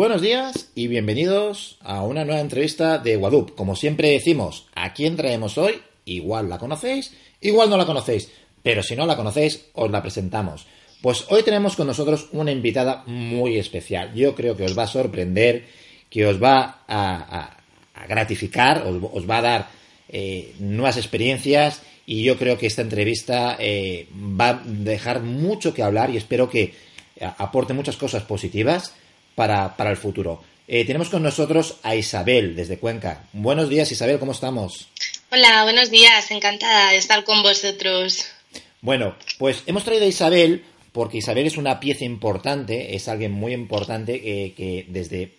Buenos días y bienvenidos a una nueva entrevista de Wadup. Como siempre decimos, ¿a quién traemos hoy? Igual la conocéis, igual no la conocéis, pero si no la conocéis, os la presentamos. Pues hoy tenemos con nosotros una invitada muy especial. Yo creo que os va a sorprender, que os va a, gratificar, os, va a dar eh, nuevas experiencias y yo creo que esta entrevista eh, va a dejar mucho que hablar y espero que aporte muchas cosas positivas para, el futuro. Eh, tenemos con nosotros a Isabel desde Cuenca. Buenos días, Isabel, ¿cómo estamos? Hola, buenos días, encantada de estar con vosotros. Bueno, pues hemos traído a Isabel porque Isabel es una pieza importante, es alguien muy importante eh, que desde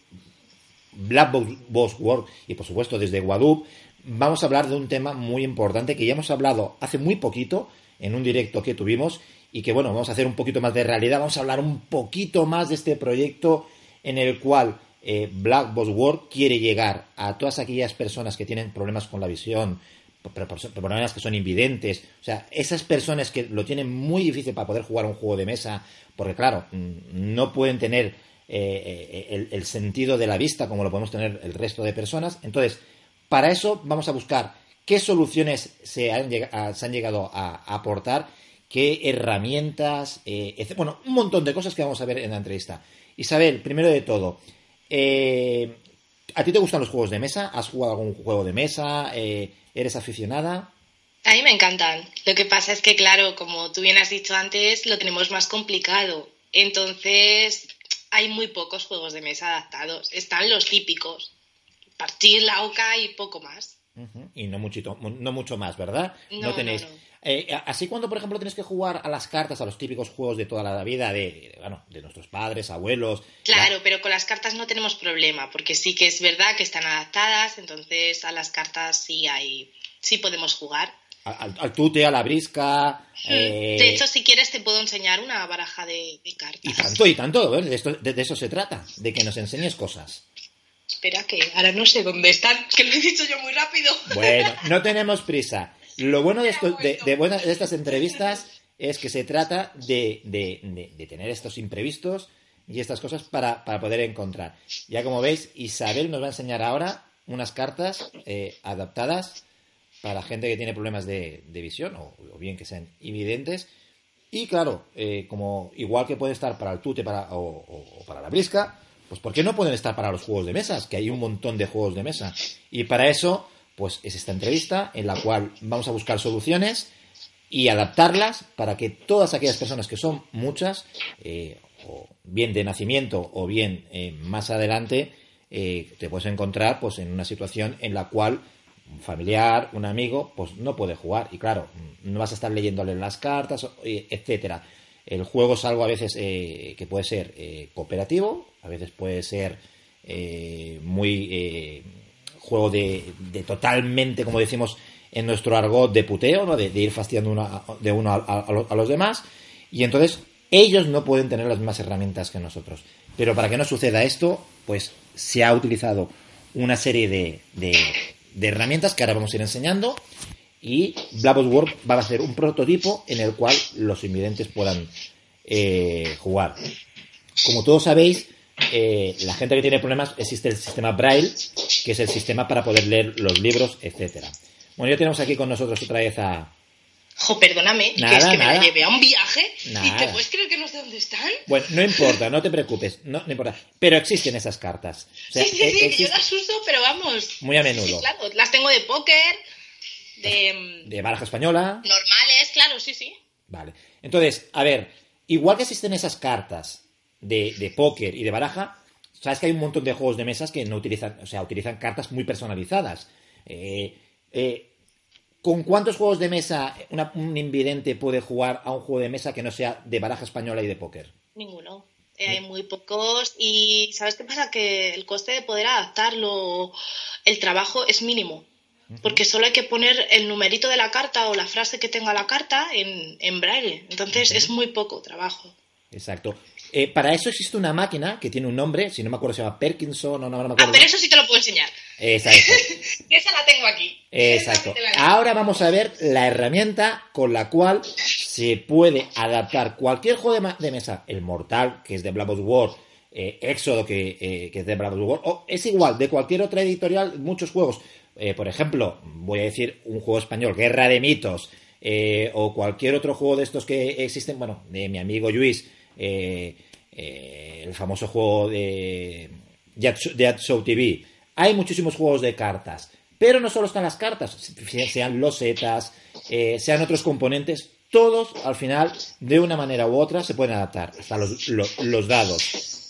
Black Box World y por supuesto desde Guadup vamos a hablar de un tema muy importante que ya hemos hablado hace muy poquito en un directo que tuvimos y que bueno, vamos a hacer un poquito más de realidad, vamos a hablar un poquito más de este proyecto en el cual eh, Black World quiere llegar a todas aquellas personas que tienen problemas con la visión, problemas que son invidentes, o sea, esas personas que lo tienen muy difícil para poder jugar un juego de mesa, porque claro, mm, no pueden tener eh, eh, el, sentido de la vista como lo podemos tener el resto de personas. Entonces, para eso vamos a buscar qué soluciones se han, llegado a, aportar, qué herramientas, bueno, un montón de cosas que vamos a ver en la entrevista. Isabel, primero de todo, eh, ¿a ti te gustan los juegos de mesa? ¿Has jugado algún juego de mesa? Eh, ¿Eres aficionada? A mí me encantan. Lo que pasa es que, claro, como tú bien has dicho antes, lo tenemos más complicado. Entonces, hay muy pocos juegos de mesa adaptados. Están los típicos. Partir, la oca y poco más. Y no, muchito, no mucho más, ¿verdad? No, tenéis. Eh, así cuando, por ejemplo, tienes que jugar a las cartas, a los típicos juegos de toda la vida, de, bueno, de nuestros padres, abuelos. Claro, pero con las cartas no tenemos problema, porque sí que es verdad que están adaptadas, entonces a las cartas sí hay, sí podemos jugar. Al, tute, a la brisca. Eh, de hecho, si quieres, te puedo enseñar una baraja de, cartas. Y tanto, y tanto, ¿eh? de, de, eso se trata, de que nos enseñes cosas. Espera, que ahora no sé dónde están, que lo he dicho yo muy rápido. Bueno, no tenemos prisa. Lo bueno de, esto, de, de, estas entrevistas es que se trata de, tener estos imprevistos y estas cosas para, poder encontrar. Ya como veis, Isabel nos va a enseñar ahora unas cartas eh, adaptadas para gente que tiene problemas de, visión o, bien que sean evidentes. Y claro, eh, como igual que puede estar para el tute para, o, para la brisca, pues ¿por qué no pueden estar para los juegos de mesas? Que hay un montón de juegos de mesa. Y para eso pues es esta entrevista en la cual vamos a buscar soluciones y adaptarlas para que todas aquellas personas que son muchas, eh, o bien de nacimiento o bien eh, más adelante, eh, te puedes encontrar pues en una situación en la cual un familiar, un amigo, pues no puede jugar. Y claro, no vas a estar leyéndole las cartas, etcétera. El juego es algo a veces que puede ser cooperativo, a veces puede ser muy juego de, de totalmente, como decimos en nuestro argot, de puteo, ¿no? de, ir fastidiando de uno a, los demás. Y entonces ellos no pueden tener las mismas herramientas que nosotros. Pero para que no suceda esto, pues se ha utilizado una serie de, de, herramientas que ahora vamos a ir enseñando. Y World va a ser un prototipo en el cual los invidentes puedan eh, jugar. Como todos sabéis, eh, la gente que tiene problemas existe el sistema Braille, que es el sistema para poder leer los libros, etcétera. Bueno, ya tenemos aquí con nosotros otra vez a. Jo, perdóname, que es que me la llevé a un viaje y te puedes creer que no sé dónde están. Bueno, no importa, no te preocupes, no, importa. Pero existen esas cartas. sí, sí, sí, e- yo las uso, pero vamos. Muy a menudo. claro, las tengo de póker, de. De baraja española. Normales, claro, sí, sí. Vale. Entonces, a ver, igual que existen esas cartas de, de póker y de baraja, sabes que hay un montón de juegos de mesas que no utilizan, o sea, utilizan cartas muy personalizadas. Eh, eh, ¿Con cuántos juegos de mesa una- un invidente puede jugar a un juego de mesa que no sea de baraja española y de póker? Ninguno. Eh, hay muy pocos y ¿sabes qué pasa? Que el coste de poder adaptarlo, el trabajo es mínimo. Porque solo hay que poner el numerito de la carta o la frase que tenga la carta en, en braille. Entonces es muy poco trabajo. Exacto. Eh, para eso existe una máquina que tiene un nombre, si no me acuerdo se llama Parkinson o no, no me Ah, acuerdo. pero eso sí te lo puedo enseñar. Exacto. Esa la tengo aquí. Exacto. Ahora vamos a ver la herramienta con la cual se puede adaptar cualquier juego de, mesa, el Mortal, que es de Black Ops War, eh, Éxodo, que, eh, que es de Black Ops War, o es igual, de cualquier otra editorial, muchos juegos. Eh, por ejemplo, voy a decir un juego español, Guerra de Mitos, eh, o cualquier otro juego de estos que existen, bueno, de mi amigo Luis, eh, el famoso juego de Jet Show- TV. Hay muchísimos juegos de cartas, pero no solo están las cartas, se- sean losetas, sean otros componentes, todos al final, de una manera u otra, se pueden adaptar, hasta los, lo- los dados.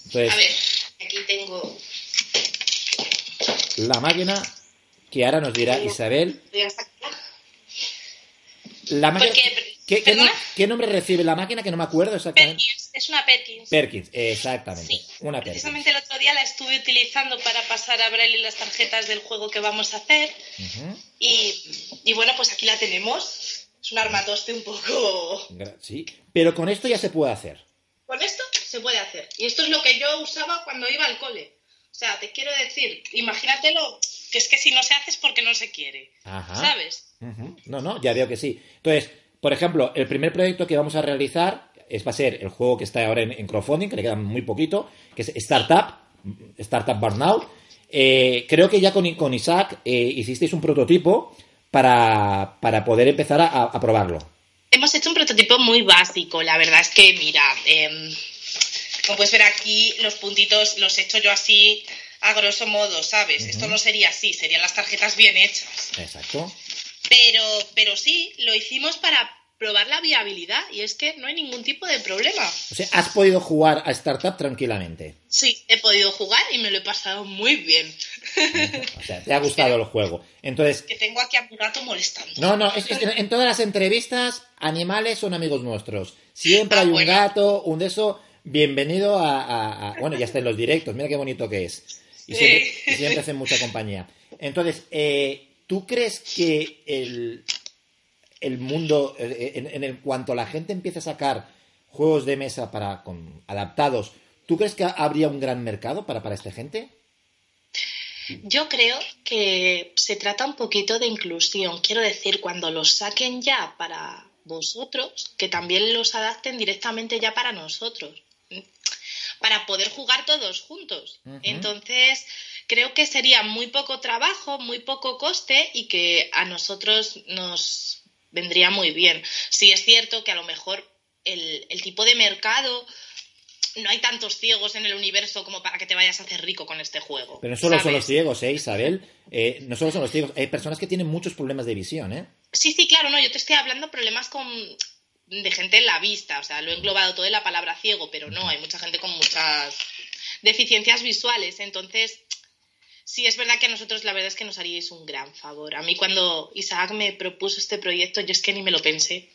Entonces, A ver, aquí tengo. la máquina que ahora nos dirá Isabel, la máquina, Porque- ¿qué, nombre recibe la máquina? Que no me acuerdo exactamente. Perkins, es una Perkins. Perkins, exactamente, Sí, una Perkins. Precisamente el otro día la estuve utilizando para pasar a Braille las tarjetas del juego que vamos a hacer. Y, y bueno, pues aquí la tenemos. Es un armatoste un poco. Sí, pero con esto ya se puede hacer. Con esto se puede hacer. Y esto es lo que yo usaba cuando iba al cole. O sea, te quiero decir, imagínatelo, que es que si no se hace es porque no se quiere. Ajá. ¿Sabes? No, no, ya veo que sí. Entonces, por ejemplo, el primer proyecto que vamos a realizar es, va a ser el juego que está ahora en, en crowdfunding, que le queda muy poquito, que es Startup, Startup Burnout. Eh, creo que ya con, con Isaac eh, hicisteis un prototipo para, para poder empezar a, a probarlo. Hemos hecho un prototipo muy básico. La verdad es que, mira, em, como puedes ver aquí, los puntitos los he hecho yo así a grosso modo, ¿sabes? Esto no sería así, serían las tarjetas bien hechas. Exacto. Pero, pero sí, lo hicimos para probar la viabilidad y es que no hay ningún tipo de problema. O sea, has podido jugar a Startup tranquilamente. Sí, he podido jugar y me lo he pasado muy bien. O sea, te ha gustado el juego. Entonces, que tengo aquí a mi gato molestando. No, no, es- es- en todas las entrevistas, animales son amigos nuestros. Siempre Ah, hay un bueno. gato, un de eso. Bienvenido a, a- a- Bueno, ya está en los directos, mira qué bonito que es. Y Sí. siempre, y siempre hacen mucha compañía. Entonces, eh, ¿tú crees que el, el mundo, eh, en, en el cuanto la gente empiece a sacar juegos de mesa para con, adaptados, ¿tú crees que habría un gran mercado para, para esta gente? Yo creo que se trata un poquito de inclusión. Quiero decir, cuando los saquen ya para vosotros, que también los adapten directamente ya para nosotros. Para poder jugar todos juntos. Entonces, creo que sería muy poco trabajo, muy poco coste y que a nosotros nos vendría muy bien. Sí es cierto que a lo mejor el, el tipo de mercado no hay tantos ciegos en el universo como para que te vayas a hacer rico con este juego. Pero no solo son los ciegos, ¿eh, Isabel? Eh, no solo son los ciegos, hay personas que tienen muchos problemas de visión, ¿eh? Sí, sí, claro, no, yo te estoy hablando problemas con de gente en la vista, o sea, lo he englobado todo en la palabra ciego, pero no, hay mucha gente con muchas deficiencias visuales, entonces sí es verdad que a nosotros la verdad es que nos haríais un gran favor. A mí cuando Isaac me propuso este proyecto, yo es que ni me lo pensé.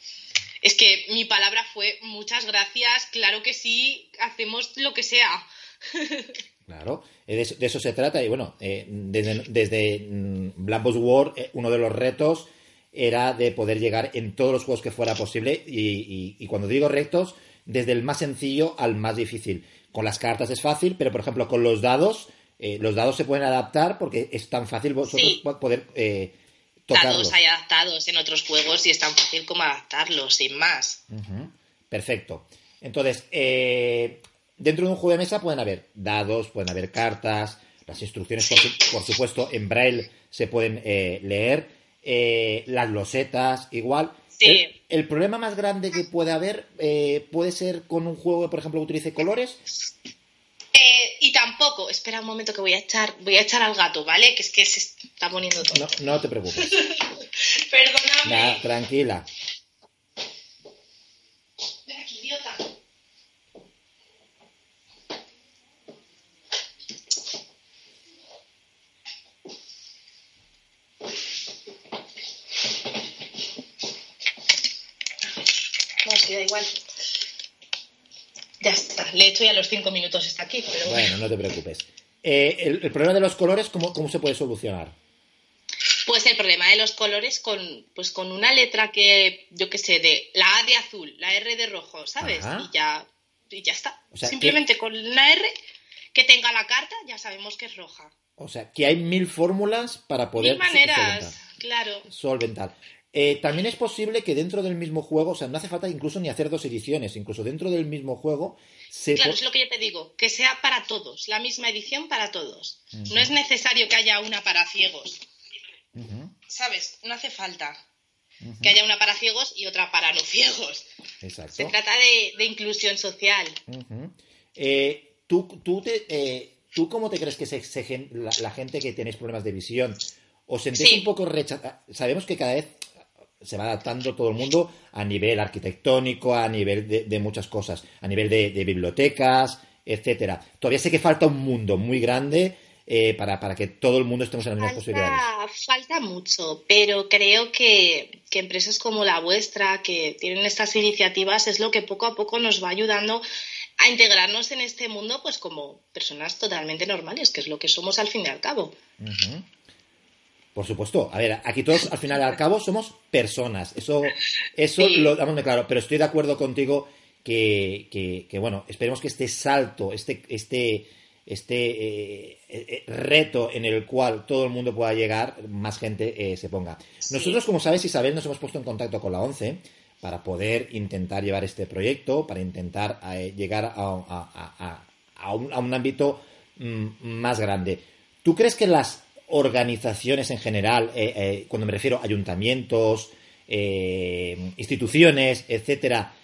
Es que mi palabra fue muchas gracias, claro que sí, hacemos lo que sea. Claro, eh, de eso, se trata. Y bueno, eh, desde, desde mm, Black War, eh, uno de los retos era de poder llegar en todos los juegos que fuera posible. Y, y- y cuando digo retos, desde el más sencillo al más difícil. Con las cartas es fácil, pero por ejemplo con los dados, eh, los dados se pueden adaptar porque es tan fácil vosotros Sí. poder eh, tocarlos. Dados hay adaptados en otros juegos y es tan fácil como adaptarlos, sin más. Perfecto. Entonces, eh, dentro de un juego de mesa pueden haber dados, pueden haber cartas, las instrucciones, por, su- por supuesto, en braille se pueden leer, eh, las losetas, igual. Sí. El, el problema más grande que puede haber eh, puede ser con un juego, por ejemplo, que utilice colores. Eh, y tampoco, espera un momento que voy a echar, voy a echar al gato, ¿vale? Que es que se está poniendo todo. No, no te preocupes. Perdóname. Tranquila. Da igual. Ya está, le he hecho ya los cinco minutos está aquí. Pero bueno, no te preocupes. Eh, el, problema de los colores, ¿cómo, ¿cómo se puede solucionar? Pues el problema de los colores con, pues con una letra que, yo qué sé, de la A de azul, la R de rojo, ¿sabes? Y ya, y ya está. Simplemente con una R que tenga la carta ya sabemos que es roja. O sea, que hay mil fórmulas para poder... Mil maneras, claro. Solventar. Eh, también es posible que dentro del mismo juego, o sea, no hace falta incluso ni hacer dos ediciones, incluso dentro del mismo juego se... Claro, es lo que yo te digo, que sea para todos, la misma edición para todos. No es necesario que haya una para ciegos. ¿Sabes? No hace falta que haya una para ciegos y otra para no ciegos. Exacto. Se trata de, inclusión social. Eh, ¿tú, tú, te, eh, ¿Tú cómo te crees que se, la, gente que tenéis problemas de visión? ¿Os sentís un poco rechazados? Sabemos que cada vez se va adaptando todo el mundo a nivel arquitectónico, a nivel de, muchas cosas, a nivel de, bibliotecas, etcétera. Todavía sé que falta un mundo muy grande eh, para, que todo el mundo estemos en las mismas posibilidades. Falta mucho, pero creo que, que, empresas como la vuestra, que tienen estas iniciativas, es lo que poco a poco nos va ayudando a integrarnos en este mundo pues como personas totalmente normales, que es lo que somos al fin y al cabo. Por supuesto. A ver, aquí todos al final y al cabo somos personas. Eso, eso lo damos de claro. Pero estoy de acuerdo contigo que, que, bueno, esperemos que este salto, este, este, este eh, eh, reto en el cual todo el mundo pueda llegar, más gente eh, se ponga. Nosotros, como sabes, Isabel, nos hemos puesto en contacto con la ONCE para poder intentar llevar este proyecto, para intentar llegar a, un, a, un, ámbito mm, más grande. ¿Tú crees que las organizaciones en general, eh, eh, cuando me refiero a ayuntamientos, eh, instituciones, etcétera,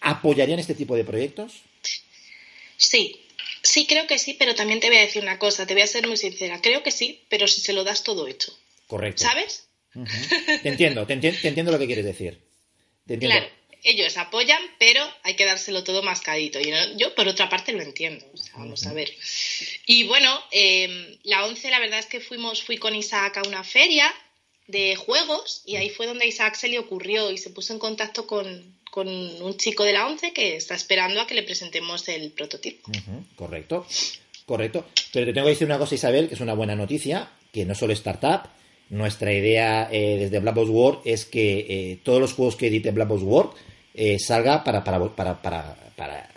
apoyarían este tipo de proyectos? Sí, sí, creo que sí, pero también te voy a decir una cosa, te voy a ser muy sincera. Creo que sí, pero si se lo das todo hecho. Correcto. ¿Sabes? Te entiendo, te, entiendo lo que quieres decir. Claro ellos apoyan, pero hay que dárselo todo mascadito. Y yo, por otra parte, lo entiendo. vamos a ver. Y bueno, em, la 11, la verdad es que fuimos, fui con Isaac a una feria de juegos y ahí fue donde a Isaac se le ocurrió y se puso en contacto con, un chico de la 11 que está esperando a que le presentemos el prototipo. Correcto, correcto. Pero te tengo que decir una cosa, Isabel, que es una buena noticia, que no solo startup, nuestra idea eh, desde Black Box World es que eh, todos los juegos que edite Black Box World eh, salga para, para, para, para,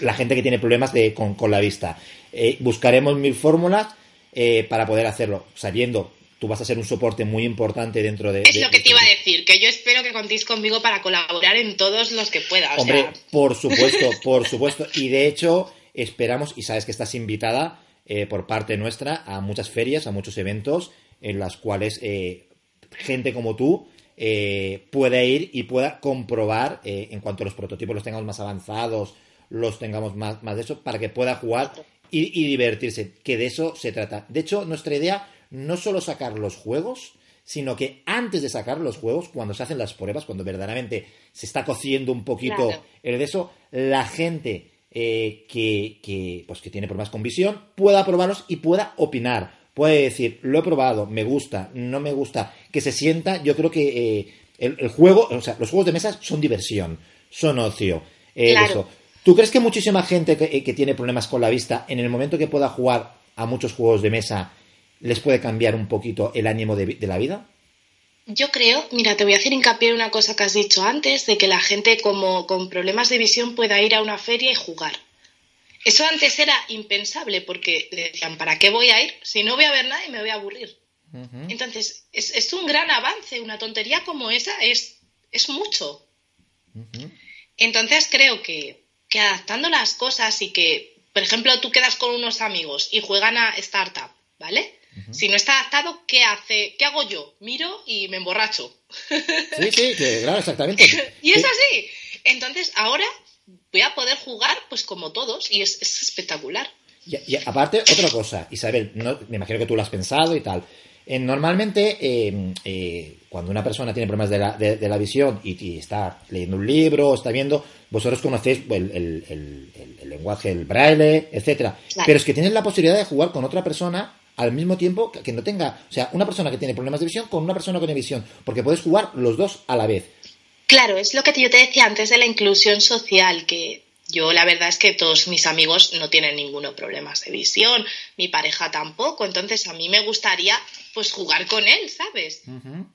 la gente que tiene problemas de, con, con la vista. Eh, buscaremos mil fórmulas eh, para poder hacerlo, sabiendo tú vas a ser un soporte muy importante dentro de... Es lo que te iba a decir, que yo espero que contéis conmigo para colaborar en todos los que pueda. Hombre, por supuesto, por supuesto. Y de hecho, esperamos, y sabes que estás invitada por parte nuestra a muchas ferias, a muchos eventos en las cuales gente como tú eh, pueda ir y pueda comprobar eh, en cuanto a los prototipos los tengamos más avanzados, los tengamos más, más de eso, para que pueda jugar y, divertirse, que de eso se trata. De hecho, nuestra idea no solo sacar los juegos, sino que antes de sacar los juegos, cuando se hacen las pruebas, cuando verdaderamente se está cociendo un poquito el de eso, la gente eh, que, que, pues, que tiene problemas con visión pueda probarlos y pueda opinar puede decir, lo he probado, me gusta, no me gusta, que se sienta, yo creo que eh, el, juego, o sea, los juegos de mesa son diversión, son ocio. Eh, eso. ¿Tú crees que muchísima gente que, que, tiene problemas con la vista, en el momento que pueda jugar a muchos juegos de mesa, les puede cambiar un poquito el ánimo de, de la vida? Yo creo, mira, te voy a hacer hincapié en una cosa que has dicho antes, de que la gente como con problemas de visión pueda ir a una feria y jugar. Eso antes era impensable porque decían, ¿para qué voy a ir? Si no voy a ver nada y me voy a aburrir. Entonces, es, un gran avance. Una tontería como esa es, es mucho. Entonces, creo que, adaptando las cosas y que, por ejemplo, tú quedas con unos amigos y juegan a Startup, ¿vale? Si no está adaptado, ¿qué hace? ¿Qué hago yo? Miro y me emborracho. Sí, sí, claro, exactamente. y es así. Entonces, ahora voy a poder jugar pues como todos y es, espectacular. Y, aparte, otra cosa, Isabel, no, me imagino que tú lo has pensado y tal. Eh, normalmente, eh, eh, cuando una persona tiene problemas de la, de, la visión y, está leyendo un libro, está viendo, vosotros conocéis el, el, lenguaje, el braille, etcétera. Pero es que tienes la posibilidad de jugar con otra persona al mismo tiempo que, que no tenga, o sea, una persona que tiene problemas de visión con una persona con visión, porque puedes jugar los dos a la vez. Claro, es lo que yo te decía antes de la inclusión social, que yo la verdad es que todos mis amigos no tienen ninguno problemas de visión, mi pareja tampoco, entonces a mí me gustaría pues jugar con él, ¿sabes?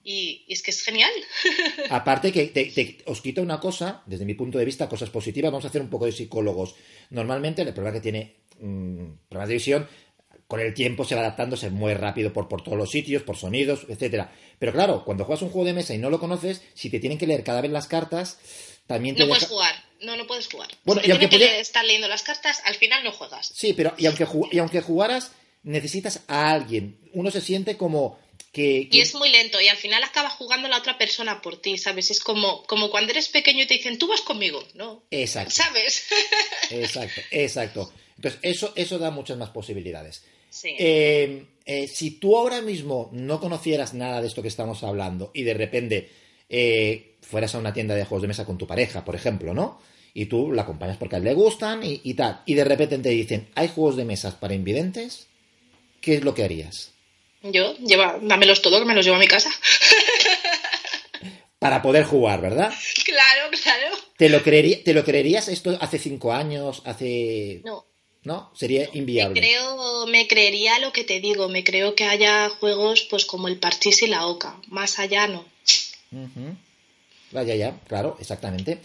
y, es que es genial. Aparte que os quita una cosa, desde mi punto de vista, cosas positivas, vamos a hacer un poco de psicólogos. Normalmente el problema que tiene mm, problemas de visión con el tiempo se va adaptando, se mueve rápido por, por todos los sitios, por sonidos, etcétera. Pero claro, cuando juegas un juego de mesa y no lo conoces, si te tienen que leer cada vez las cartas, también te No puedes jugar, no, no puedes jugar. Bueno, y aunque que estar leyendo las cartas, al final no juegas. Sí, pero y aunque, y aunque jugaras, necesitas a alguien. Uno se siente como... Que, Y es muy lento y al final acabas jugando la otra persona por ti, ¿sabes? Es como, como cuando eres pequeño y te dicen, tú vas conmigo, ¿no? Exacto. ¿Sabes? exacto, exacto. Entonces, eso, eso da muchas más posibilidades. Eh, eh, si tú ahora mismo no conocieras nada de esto que estamos hablando y de repente eh, fueras a una tienda de juegos de mesa con tu pareja, por ejemplo, ¿no? Y tú la acompañas porque a él le gustan y, tal, y de repente te dicen, hay juegos de mesas para invidentes, ¿qué es lo que harías? Yo, lleva, dámelos todo, que me los llevo a mi casa. para poder jugar, ¿verdad? Claro, claro. ¿Te lo, ¿Te lo creerías esto hace cinco años, hace... No, ¿no? Sería inviable. Me creo, me creería lo que te digo, me creo que haya juegos pues como el Parchís y la Oca, más allá no. Vaya, ya, claro, exactamente.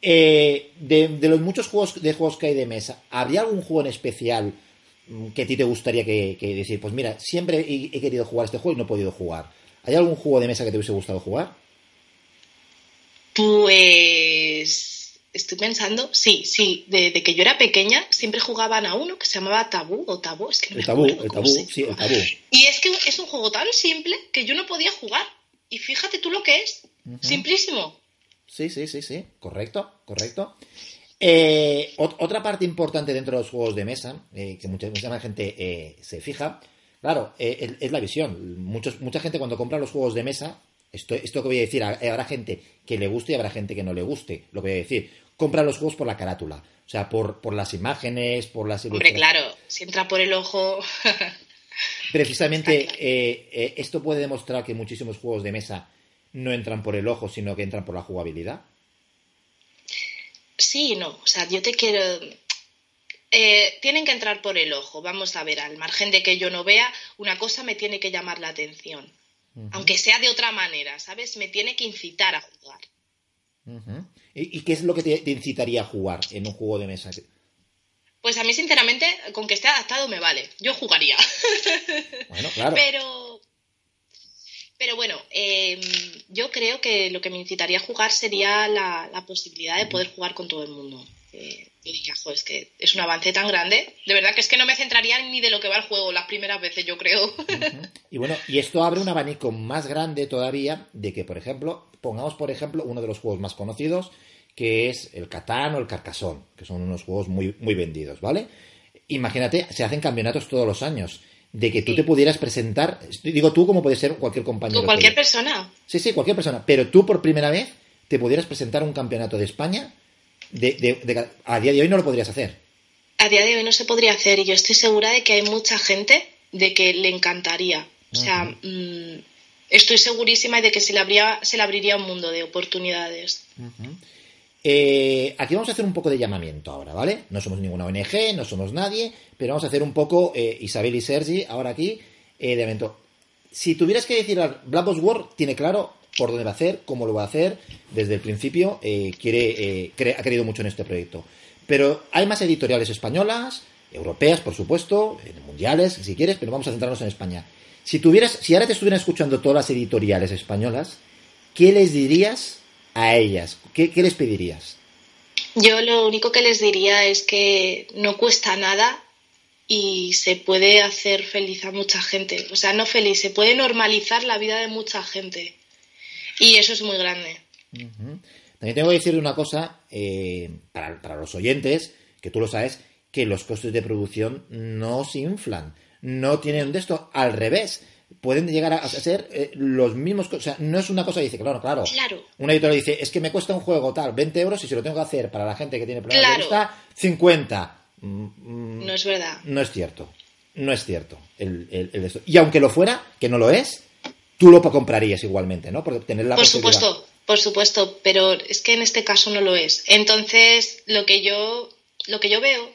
Eh, de, los muchos juegos de juegos que hay de mesa, ¿habría algún juego en especial mm, que a ti te gustaría que, decir? Pues mira, siempre he, he, querido jugar este juego y no he podido jugar. ¿Hay algún juego de mesa que te hubiese gustado jugar? Pues estoy pensando, sí, sí, de, que yo era pequeña siempre jugaban a uno que se llamaba Tabú o Tabú, es que no el tabú, el tabú, sí, el tabú. Y es que es un juego tan simple que yo no podía jugar. Y fíjate tú lo que es, simplísimo. Sí, sí, sí, sí, correcto, correcto. Eh, otra parte importante dentro de los juegos de mesa, eh, que mucha, mucha gente eh, se fija, claro, es la visión. Muchos, mucha gente cuando compra los juegos de mesa esto, esto que voy a decir, habrá gente que le guste y habrá gente que no le guste, lo que voy a decir compra los juegos por la carátula. O sea, por, por las imágenes, por las... Hombre, claro, si entra por el ojo... Precisamente eh, eh, esto puede demostrar que muchísimos juegos de mesa no entran por el ojo, sino que entran por la jugabilidad. Sí, no. O sea, yo te quiero... Eh, tienen que entrar por el ojo. Vamos a ver, al margen de que yo no vea, una cosa me tiene que llamar la atención. Aunque sea de otra manera, ¿sabes? Me tiene que incitar a jugar. ¿Y, qué es lo que te, incitaría a jugar en un juego de mesa? Pues a mí, sinceramente, con que esté adaptado me vale. Yo jugaría. Bueno, claro. Pero, pero bueno, em, yo creo que lo que me incitaría a jugar sería la, posibilidad de poder jugar con todo el mundo. Eh, es que es un avance tan grande. De verdad que es que no me centraría ni de lo que va el juego las primeras veces, yo creo. Y bueno, y esto abre un abanico más grande todavía de que, por ejemplo, pongamos por ejemplo uno de los juegos más conocidos, que es el Catán o el Carcasón, que son unos juegos muy, muy vendidos, ¿vale? Imagínate, se hacen campeonatos todos los años. De que tú te pudieras presentar, digo tú como puede ser cualquier compañero. cualquier persona. Sí, sí, cualquier persona. Pero tú por primera vez te pudieras presentar un campeonato de España de, a día de hoy no lo podrías hacer. A día de hoy no se podría hacer y yo estoy segura de que hay mucha gente de que le encantaría. O sea, mm, estoy segurísima de que se le, habría, se le abriría un mundo de oportunidades. Eh, aquí vamos a hacer un poco de llamamiento ahora, ¿vale? No somos ninguna ONG, no somos nadie, pero vamos a hacer un poco, eh, Isabel y Sergi, ahora aquí, eh, de evento. Si tuvieras que decir, Black Box World tiene claro por dónde va a hacer, cómo lo va a hacer, desde el principio eh, quiere, eh, ha querido mucho en este proyecto. Pero hay más editoriales españolas, europeas, por supuesto, mundiales, si quieres, pero vamos a centrarnos en España. Si tuvieras, si ahora te estuvieran escuchando todas las editoriales españolas, ¿qué les dirías a ellas? ¿Qué, qué les pedirías? Yo lo único que les diría es que no cuesta nada y se puede hacer feliz a mucha gente. O sea, no feliz, se puede normalizar la vida de mucha gente. Y eso es muy grande. También tengo que decir una cosa eh, para, los oyentes, que tú lo sabes, que los costes de producción no se inflan. No tienen de esto al revés. Pueden llegar a ser eh, los mismos. O sea, no es una cosa que dice, claro, claro. Claro. Un editor dice, es que me cuesta un juego tal, 20 euros y si lo tengo que hacer para la gente que tiene problemas de vista, 50. Mm, mm, no es verdad. No es cierto. No es cierto. y aunque lo fuera, que no lo es, tú lo comprarías igualmente, ¿no? Por tener la Por supuesto. por supuesto, pero es que en este caso no lo es. Entonces, lo que yo, lo que yo veo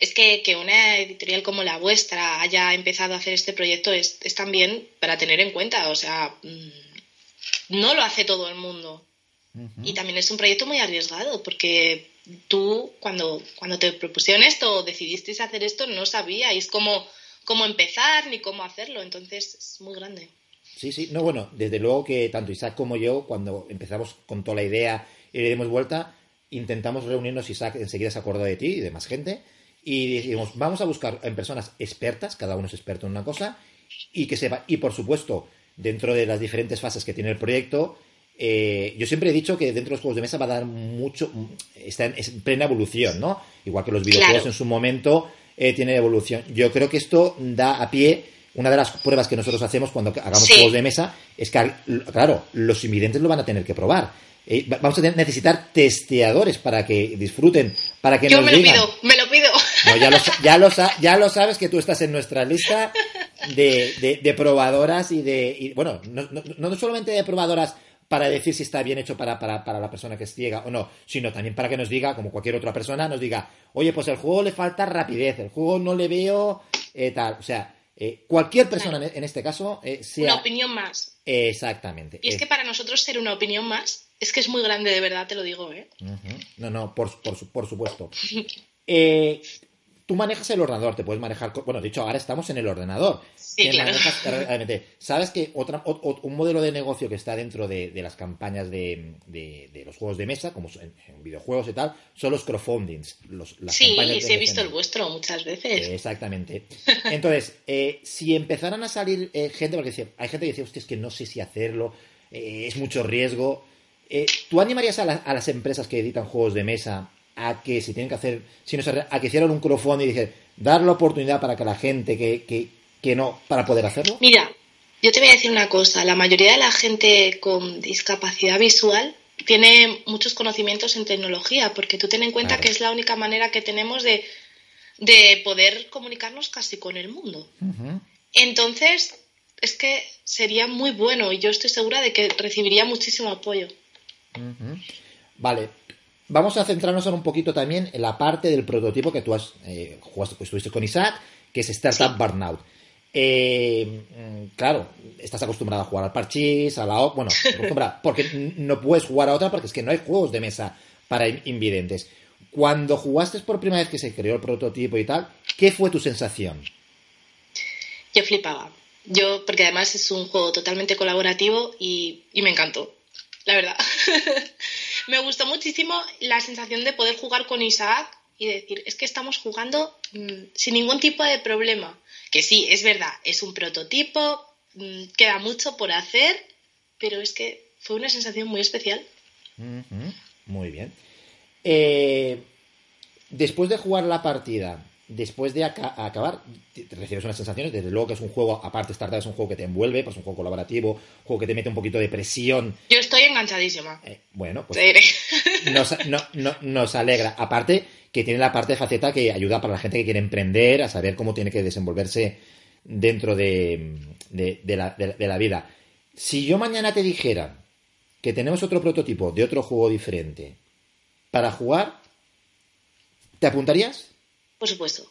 es que, que una editorial como la vuestra haya empezado a hacer este proyecto es, es también para tener en cuenta. O sea, mm, no lo hace todo el mundo. Y también es un proyecto muy arriesgado, porque tú, cuando, cuando te propusieron esto o decidisteis hacer esto, no sabíais cómo, cómo empezar ni cómo hacerlo. Entonces, es muy grande. Sí, sí, no, bueno, desde luego que tanto Isaac como yo, cuando empezamos con toda la idea y le dimos vuelta, intentamos reunirnos, Isaac enseguida se acordó de ti y de más gente, y dijimos, vamos a buscar en personas expertas, cada uno es experto en una cosa, y que sepa, y por supuesto, dentro de las diferentes fases que tiene el proyecto, eh, yo siempre he dicho que dentro de los juegos de mesa va a dar mucho, está en, plena evolución, ¿no? Igual que los videojuegos en su momento eh, tienen evolución. Yo creo que esto da a pie una de las pruebas que nosotros hacemos cuando hagamos juegos de mesa es que, claro, los invidentes lo van a tener que probar. Eh, vamos a necesitar testeadores para que disfruten, para que Yo me lo pido, me lo pido. ya, lo, sabes que tú estás en nuestra lista de, probadoras y de... bueno, no, no, solamente de probadoras para decir si está bien hecho para, para, la persona que es ciega o no, sino también para que nos diga, como cualquier otra persona, nos diga, oye, pues el juego le falta rapidez, el juego no le veo eh, tal. O sea, eh, cualquier persona en este caso eh, sea... Una opinión más. Exactamente. Y es que para nosotros ser una opinión más es que es muy grande, de verdad, te lo digo, ¿eh? No, no, por, por, por supuesto. tú manejas el ordenador, te puedes manejar. Bueno, de hecho, ahora estamos en el ordenador. Sí, claro. Sabes que otra, un modelo de negocio que está dentro de, las campañas de, los juegos de mesa, como en, videojuegos y tal, son los crowdfundings. Los, sí, sí, he visto el vuestro muchas veces. exactamente. Entonces, eh, si empezaran a salir eh, gente, porque hay gente que dice, hostia, es que no sé si hacerlo, eh, es mucho riesgo. ¿Tú animarías a, a las empresas que editan juegos de mesa a que si tienen que hacer, si no a que hicieran un crowdfunding y dijeran, dar la oportunidad para que la gente que, que, que no, para poder hacerlo? Mira, yo te voy a decir una cosa, la mayoría de la gente con discapacidad visual tiene muchos conocimientos en tecnología, porque tú ten en cuenta que es la única manera que tenemos de, de poder comunicarnos casi con el mundo. Entonces, es que sería muy bueno y yo estoy segura de que recibiría muchísimo apoyo. Vale, vamos a centrarnos ahora un poquito también en la parte del prototipo que tú has eh, estuviste con Isaac, que es Startup Burnout. Eh, mm, claro, estás acostumbrado a jugar al parchís, a la bueno, porque no puedes jugar a otra porque es que no hay juegos de mesa para invidentes. Cuando jugaste por primera vez que se creó el prototipo y tal, ¿qué fue tu sensación? Yo flipaba. Yo, porque además es un juego totalmente colaborativo y me encantó, la verdad. me gustó muchísimo la sensación de poder jugar con Isaac y decir, es que estamos jugando mm, sin ningún tipo de problema. Que sí, es verdad, es un prototipo, mm, queda mucho por hacer, pero es que fue una sensación muy especial. Muy bien. Eh, después de jugar la partida, después de acabar, te recibes unas sensaciones. Desde luego que es un juego, aparte Startup es un juego que te envuelve, pues un juego colaborativo, un juego que te mete un poquito de presión. Yo estoy enganchadísima. Eh, bueno, pues nos, alegra. Aparte que tiene la parte de faceta que ayuda para la gente que quiere emprender, a saber cómo tiene que desenvolverse dentro de, la, de la vida. Si yo mañana te dijera que tenemos otro prototipo de otro juego diferente para jugar, ¿te apuntarías? Por supuesto.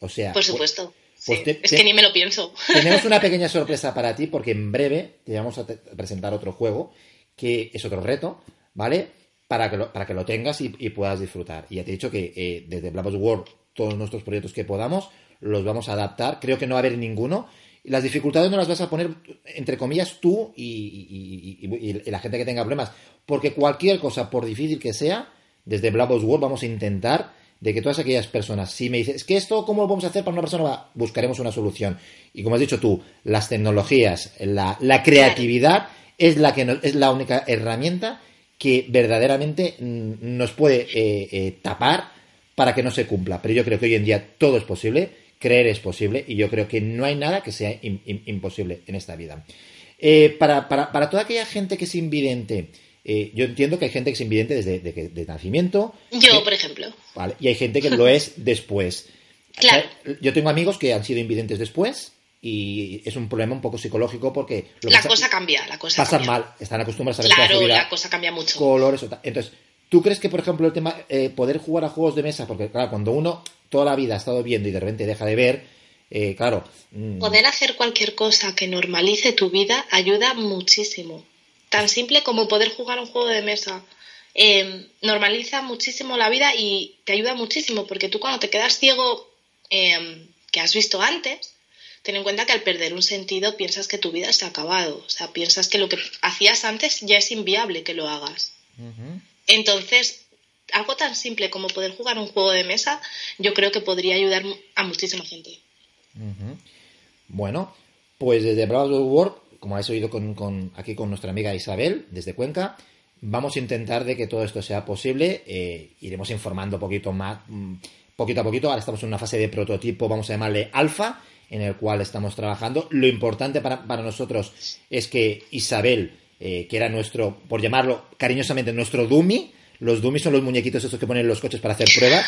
O sea. Por supuesto. Pues es que ni me lo pienso. Tenemos una pequeña sorpresa para ti porque en breve te vamos a presentar otro juego que es otro reto, ¿vale? Para que lo, para que lo tengas y, puedas disfrutar. Y ya te he dicho que eh, desde Black World todos nuestros proyectos que podamos los vamos a adaptar. Creo que no va a haber ninguno. Las dificultades no las vas a poner, entre comillas, tú y, y la gente que tenga problemas. Porque cualquier cosa, por difícil que sea, desde Black World vamos a intentar de que todas aquellas personas, si me dices, es que esto, ¿cómo lo vamos a hacer para una persona? buscaremos una solución. Y como has dicho tú, las tecnologías, la, creatividad es la, que es la única herramienta que verdaderamente mm, nos puede eh, eh, tapar para que no se cumpla. Pero yo creo que hoy en día todo es posible, creer es posible, y yo creo que no hay nada que sea imposible en esta vida. Eh, para, para, para toda aquella gente que es invidente, eh, yo entiendo que hay gente que es invidente desde de, nacimiento. Yo, por ejemplo. Y hay gente que lo es después. Claro. Yo tengo amigos que han sido invidentes después y es un problema un poco psicológico porque... la cosa cambia, la cosa Pasan mal, están acostumbrados a ver Claro, la cosa cambia mucho. Colores, entonces, ¿tú crees que, por ejemplo, el tema, eh, poder jugar a juegos de mesa, porque claro, cuando uno toda la vida ha estado viendo y de repente deja de ver, eh, claro... Mm. Poder hacer cualquier cosa que normalice tu vida ayuda muchísimo. Tan simple como poder jugar un juego de mesa. Em, normaliza muchísimo la vida y te ayuda muchísimo, porque tú cuando te quedas ciego, em, que has visto antes, ten en cuenta que al perder un sentido piensas que tu vida se ha acabado. O sea, piensas que lo que hacías antes ya es inviable que lo hagas. Entonces, algo tan simple como poder jugar un juego de mesa, yo creo que podría ayudar a muchísima gente. Bueno, pues desde Bravo World, como habéis oído con, aquí con nuestra amiga Isabel, desde Cuenca, vamos a intentar de que todo esto sea posible. Eh, iremos informando poquito más, mm, poquito a poquito. Ahora estamos en una fase de prototipo, vamos a llamarle alfa, en el cual estamos trabajando. Lo importante para, nosotros es que Isabel, eh, que era nuestro, por llamarlo cariñosamente, nuestro dummy, los dummies son los muñequitos esos que ponen los coches para hacer pruebas,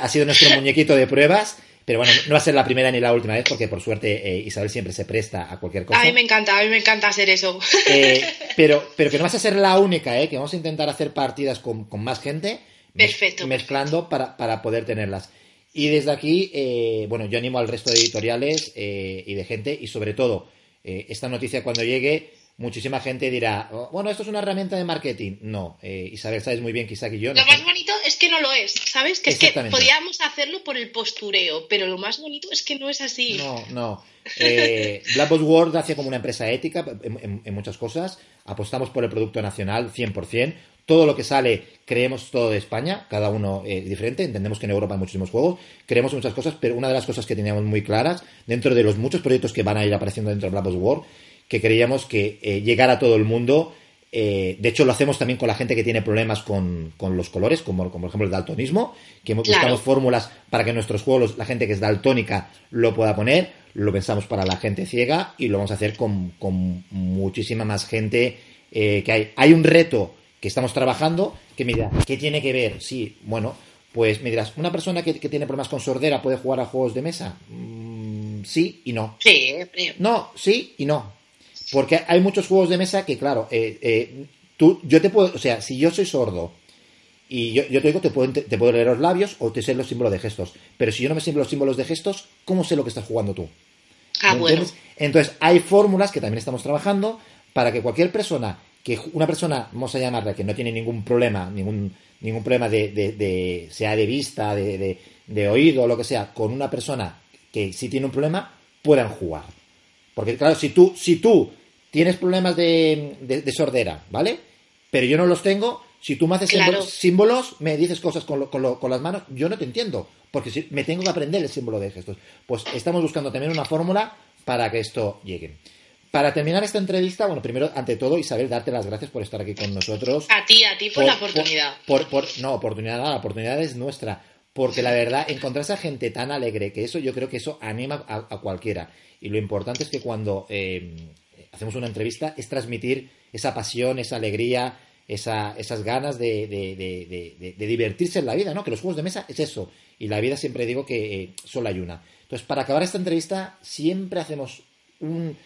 ha sido nuestro muñequito de pruebas. Pero bueno, no va a ser la primera ni la última vez porque por suerte eh, Isabel siempre se presta a cualquier cosa. A mí me encanta, a mí me encanta hacer eso. Eh, pero, pero que no vas a ser la única, ¿eh? que vamos a intentar hacer partidas con, con más gente. Perfecto. Mezclando Para, para poder tenerlas. Y desde aquí, eh, bueno, yo animo al resto de editoriales eh, y de gente, y sobre todo, eh, esta noticia cuando llegue, muchísima gente dirá, oh, bueno, esto es una herramienta de marketing. No, Isabel, sabes muy bien que Isaac y yo... Lo más bonito es que no lo es, ¿sabes? Que es que podíamos hacerlo por el postureo, pero lo más bonito es que no es así. No, no. Eh, Blackboard World hace como una empresa ética en, en, muchas cosas. Apostamos por el producto nacional 100% todo lo que sale creemos todo de España, cada uno eh, diferente, entendemos que en Europa hay muchísimos juegos, creemos muchas cosas, pero una de las cosas que teníamos muy claras, dentro de los muchos proyectos que van a ir apareciendo dentro de Black Ops War, que creíamos que eh, llegar a todo el mundo, eh, de hecho lo hacemos también con la gente que tiene problemas con, los colores, como, como, por ejemplo el daltonismo, que buscamos fórmulas para que nuestros juegos, la gente que es daltónica, lo pueda poner, lo pensamos para la gente ciega y lo vamos a hacer con, con muchísima más gente que hay. Hay un reto que estamos trabajando, que me dirá, ¿qué tiene que ver? Sí, bueno, pues me dirás, ¿una persona que, tiene problemas con sordera puede jugar a juegos de mesa? Mm, sí y no. Sí, No, sí y no. Porque hay muchos juegos de mesa que, claro, eh, eh, tú, yo te puedo, o sea, si yo soy sordo y yo, te digo, te puedo, te puedo leer los labios o te sé los símbolos de gestos. Pero si yo no me sé los símbolos de gestos, ¿cómo sé lo que estás jugando tú? Ah, bueno. Entonces, hay fórmulas que también estamos trabajando para que cualquier persona que una persona, vamos a llamarla, que no tiene ningún problema, ningún, ningún problema de, de, sea de vista, de, de, oído o lo que sea, con una persona que sí tiene un problema, puedan jugar. Porque claro, si tú, si tú tienes problemas de, sordera, ¿vale? Pero yo no los tengo, si tú me haces símbolos, me dices cosas con, con, las manos, yo no te entiendo, porque si, me tengo que aprender el símbolo de gestos. Pues estamos buscando también una fórmula para que esto llegue. Para terminar esta entrevista, bueno, primero, ante todo, Isabel, darte las gracias por estar aquí con nosotros. A ti, a ti por, la oportunidad. Por, por, no, oportunidad la oportunidad es nuestra. Porque la verdad, encontrar a gente tan alegre, que eso yo creo que eso anima a, cualquiera. Y lo importante es que cuando eh, hacemos una entrevista es transmitir esa pasión, esa alegría, esa, esas ganas de, de, de, divertirse en la vida, ¿no? Que los juegos de mesa es eso. Y la vida siempre digo que eh, solo hay una. Entonces, para acabar esta entrevista, siempre hacemos un,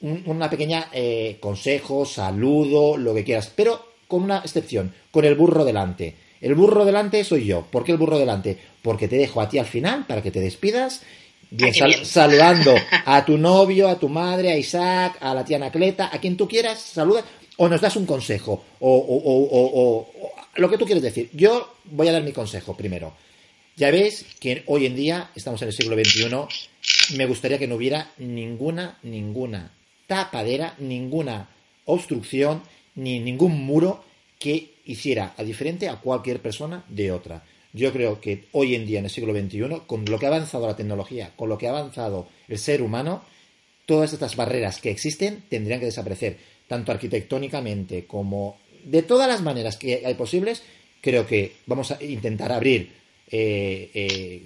una pequeña eh, consejo, saludo, lo que quieras, pero con una excepción, con el burro delante. El burro delante soy yo. ¿Por qué el burro delante? Porque te dejo a ti al final para que te despidas. Bien, saludando a tu novio, a tu madre, a Isaac, a la tía Anacleta, a quien tú quieras, saluda o nos das un consejo o, o, lo que tú quieres decir. Yo voy a dar mi consejo primero. Ya ves que hoy en día, estamos en el siglo XXI, me gustaría que no hubiera ninguna, ninguna tapadera, ninguna obstrucción, ni ningún muro que hiciera a diferente a cualquier persona de otra. Yo creo que hoy en día, en el siglo XXI, con lo que ha avanzado la tecnología, con lo que ha avanzado el ser humano, todas estas barreras que existen tendrían que desaparecer, tanto arquitectónicamente como de todas las maneras que hay posibles. Creo que vamos a intentar abrir eh, eh,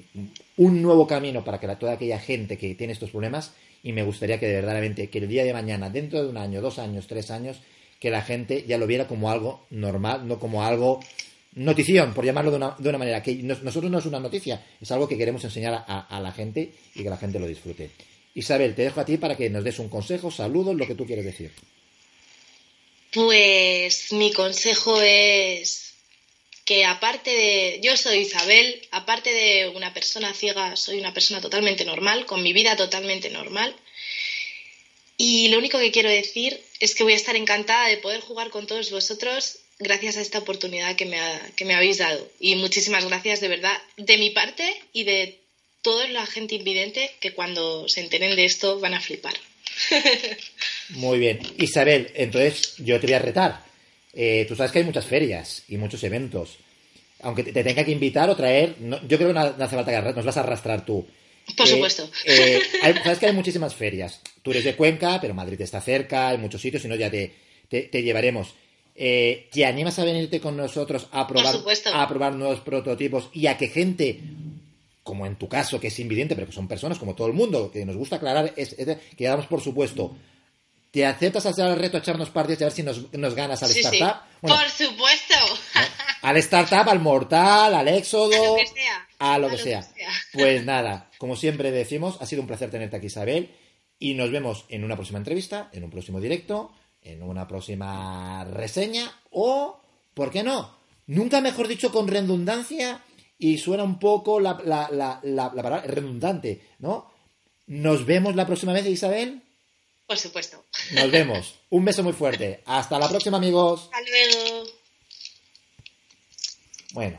un nuevo camino para que toda aquella gente que tiene estos problemas y me gustaría que de verdaderamente que el día de mañana, dentro de un año, dos años, tres años, que la gente ya lo viera como algo normal, no como algo notición, por llamarlo de una, de una manera, que nosotros no es una noticia, es algo que queremos enseñar a, la gente y que la gente lo disfrute. Isabel, te dejo a ti para que nos des un consejo, saludos, lo que tú quieres decir. Pues mi consejo es que aparte de, yo soy Isabel, aparte de una persona ciega, soy una persona totalmente normal, con mi vida totalmente normal. Y lo único que quiero decir es que voy a estar encantada de poder jugar con todos vosotros gracias a esta oportunidad que me, que me habéis dado. Y muchísimas gracias de verdad de mi parte y de toda la gente invidente que cuando se enteren de esto van a flipar. Muy bien. Isabel, entonces yo te voy a retar. Eh, tú sabes que hay muchas ferias y muchos eventos. Aunque te, tenga que invitar o traer, yo creo que no, hace falta que nos vas a arrastrar tú. Por eh, supuesto. Eh, sabes que hay muchísimas ferias. Tú eres de Cuenca, pero Madrid está cerca, hay muchos sitios, si no ya te, te, llevaremos. ¿Te animas a venirte con nosotros a probar, a probar nuevos prototipos y a que gente como en tu caso, que es invidente, pero que son personas como todo el mundo, que nos gusta aclarar, es, que damos por supuesto. ¿Te aceptas hacer el reto, echarnos partidas y a ver si nos, ganas al startup? por supuesto. Al startup, al mortal, al éxodo. A lo que sea. Pues nada, como siempre decimos, ha sido un placer tenerte aquí, Isabel. Y nos vemos en una próxima entrevista, en un próximo directo, en una próxima reseña o, ¿por qué no? Nunca mejor dicho con redundancia y suena un poco la, la, la, la, palabra redundante, ¿no? Nos vemos la próxima vez, Isabel. Por supuesto. Nos vemos. Un beso muy fuerte. Hasta la próxima, amigos. Hasta luego. Bueno,